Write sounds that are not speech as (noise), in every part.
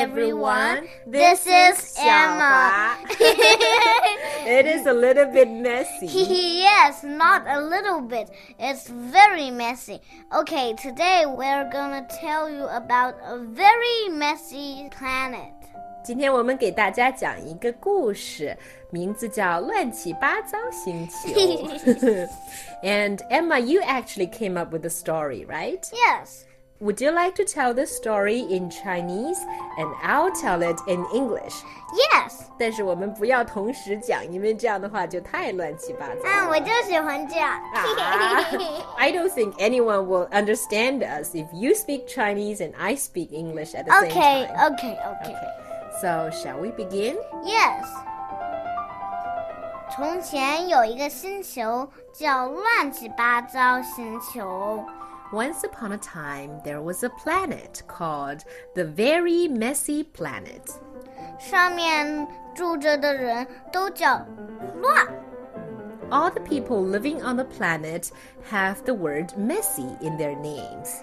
everyone. This is Emma. (laughs) it is a little bit messy. yes, (laughs) not a little bit. It's very messy. Okay, today we're gonna tell you about a very messy planet. 今天我们给大家讲一个故事，名字叫《乱七八糟星球》。and (laughs) Emma, you actually came up with the story, right? Yes. Would you like to tell the story in Chinese and I'll tell it in English? Yes. 但是我们不要同时讲，因为这样的话就太乱七八糟。啊，我就喜欢这样。I don't think anyone will understand us if you speak Chinese and I speak English at the same okay, time. Okay, okay, okay. So, shall we begin? Yes. 从前有一个星球叫乱七八糟星球。 once upon a time, there was a planet called the Very Messy Planet. 上面住着的人都叫乱。All the people living on the planet have the word messy in their names.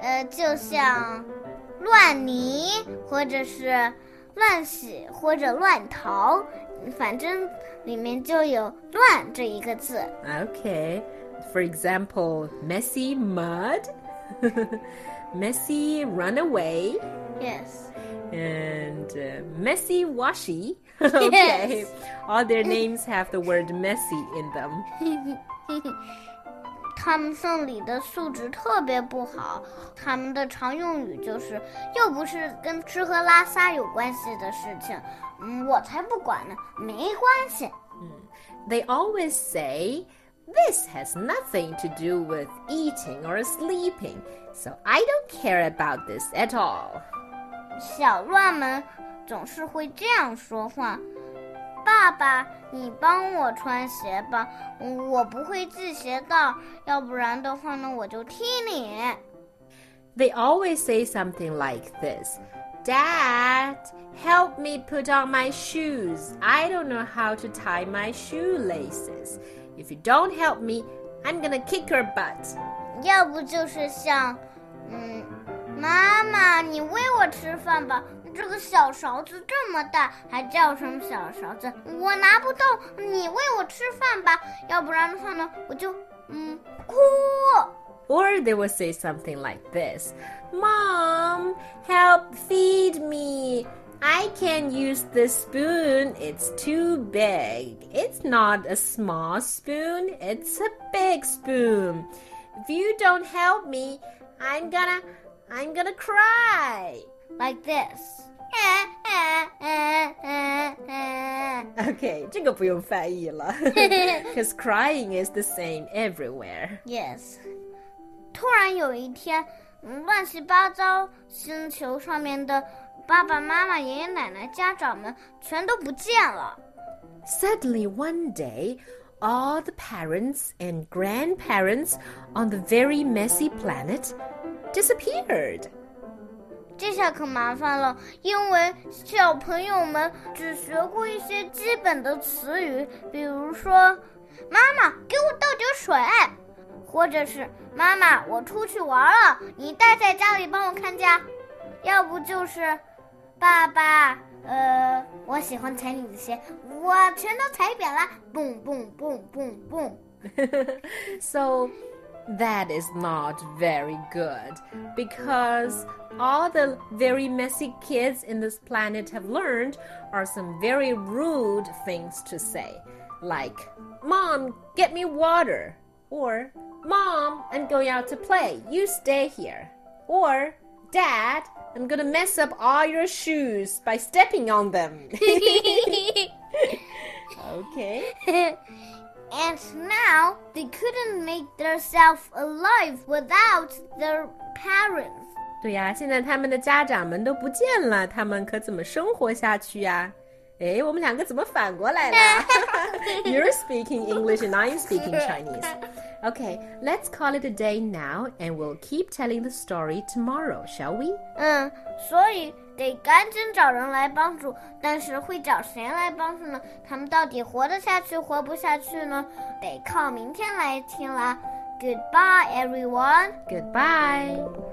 呃，就像乱泥，或者是乱洗，或者乱逃，反正里面就有“乱”这一个字。Okay. For example, messy mud, (laughs) messy runaway. Yes. And uh, messy washi. (laughs) okay. Yes. All their (laughs) names have the word messy in them. 他们送礼的素质特别不好，他们的常用语就是又不是跟吃喝拉撒有关系的事情，嗯，我才不管呢，没关系。嗯，They always say. This has nothing to do with eating or sleeping, so I don't care about this at all. 小乱们总是会这样说话。爸爸，你帮我穿鞋吧，我不会系鞋带，要不然的话呢，我就踢你。They always say something like this. Dad, help me put on my shoes. I don't know how to tie my shoelaces. If you don't help me, I'm gonna kick your butt. 要不就是像，嗯，妈妈，你喂我吃饭吧。这个小勺子这么大，还叫什么小勺子？我拿不动，你喂我吃饭吧。要不然的话呢，我就嗯哭。Or they will say something like this Mom, help feed me. I can't use this spoon. It's too big. It's not a small spoon, it's a big spoon. If you don't help me, I'm gonna I'm gonna cry. Like this. (laughs) okay, 这个不用翻译了，because (laughs) crying is the same everywhere. Yes. 突然有一天， 乱七八糟星球上面的爸爸妈妈、爷爷奶奶、家长们全都不见了。Suddenly one day, all the parents and grandparents on the very messy planet disappeared. 这下可麻烦了，因为小朋友们只学过一些基本的词语，比如说“妈妈，给我倒点水”，或者是“妈妈，我出去玩了，你待在家里帮我看家”，要不就是“爸爸，呃，我喜欢踩你的鞋，我全都踩扁了”，蹦蹦(laughs) 蹦蹦蹦。So. That is not very good because all the very messy kids in this planet have learned are some very rude things to say, like, Mom, get me water, or Mom, I'm going out to play, you stay here, or Dad, I'm gonna mess up all your shoes by stepping on them. (laughs) okay. And now they couldn't make themselves alive without their parents. 对呀，现在他们的家长们都不见了，他们可怎么生活下去呀？哎，我们两个怎么反过来了？You're speaking (laughs) English and I'm speaking Chinese. Okay, let's call it a day now, and we'll keep telling the story tomorrow, shall we? 嗯，所以得赶紧找人来帮助。但是会找谁来帮助呢？他们到底活得下去，活不下去呢？得靠明天来听啦。Goodbye, everyone. Goodbye.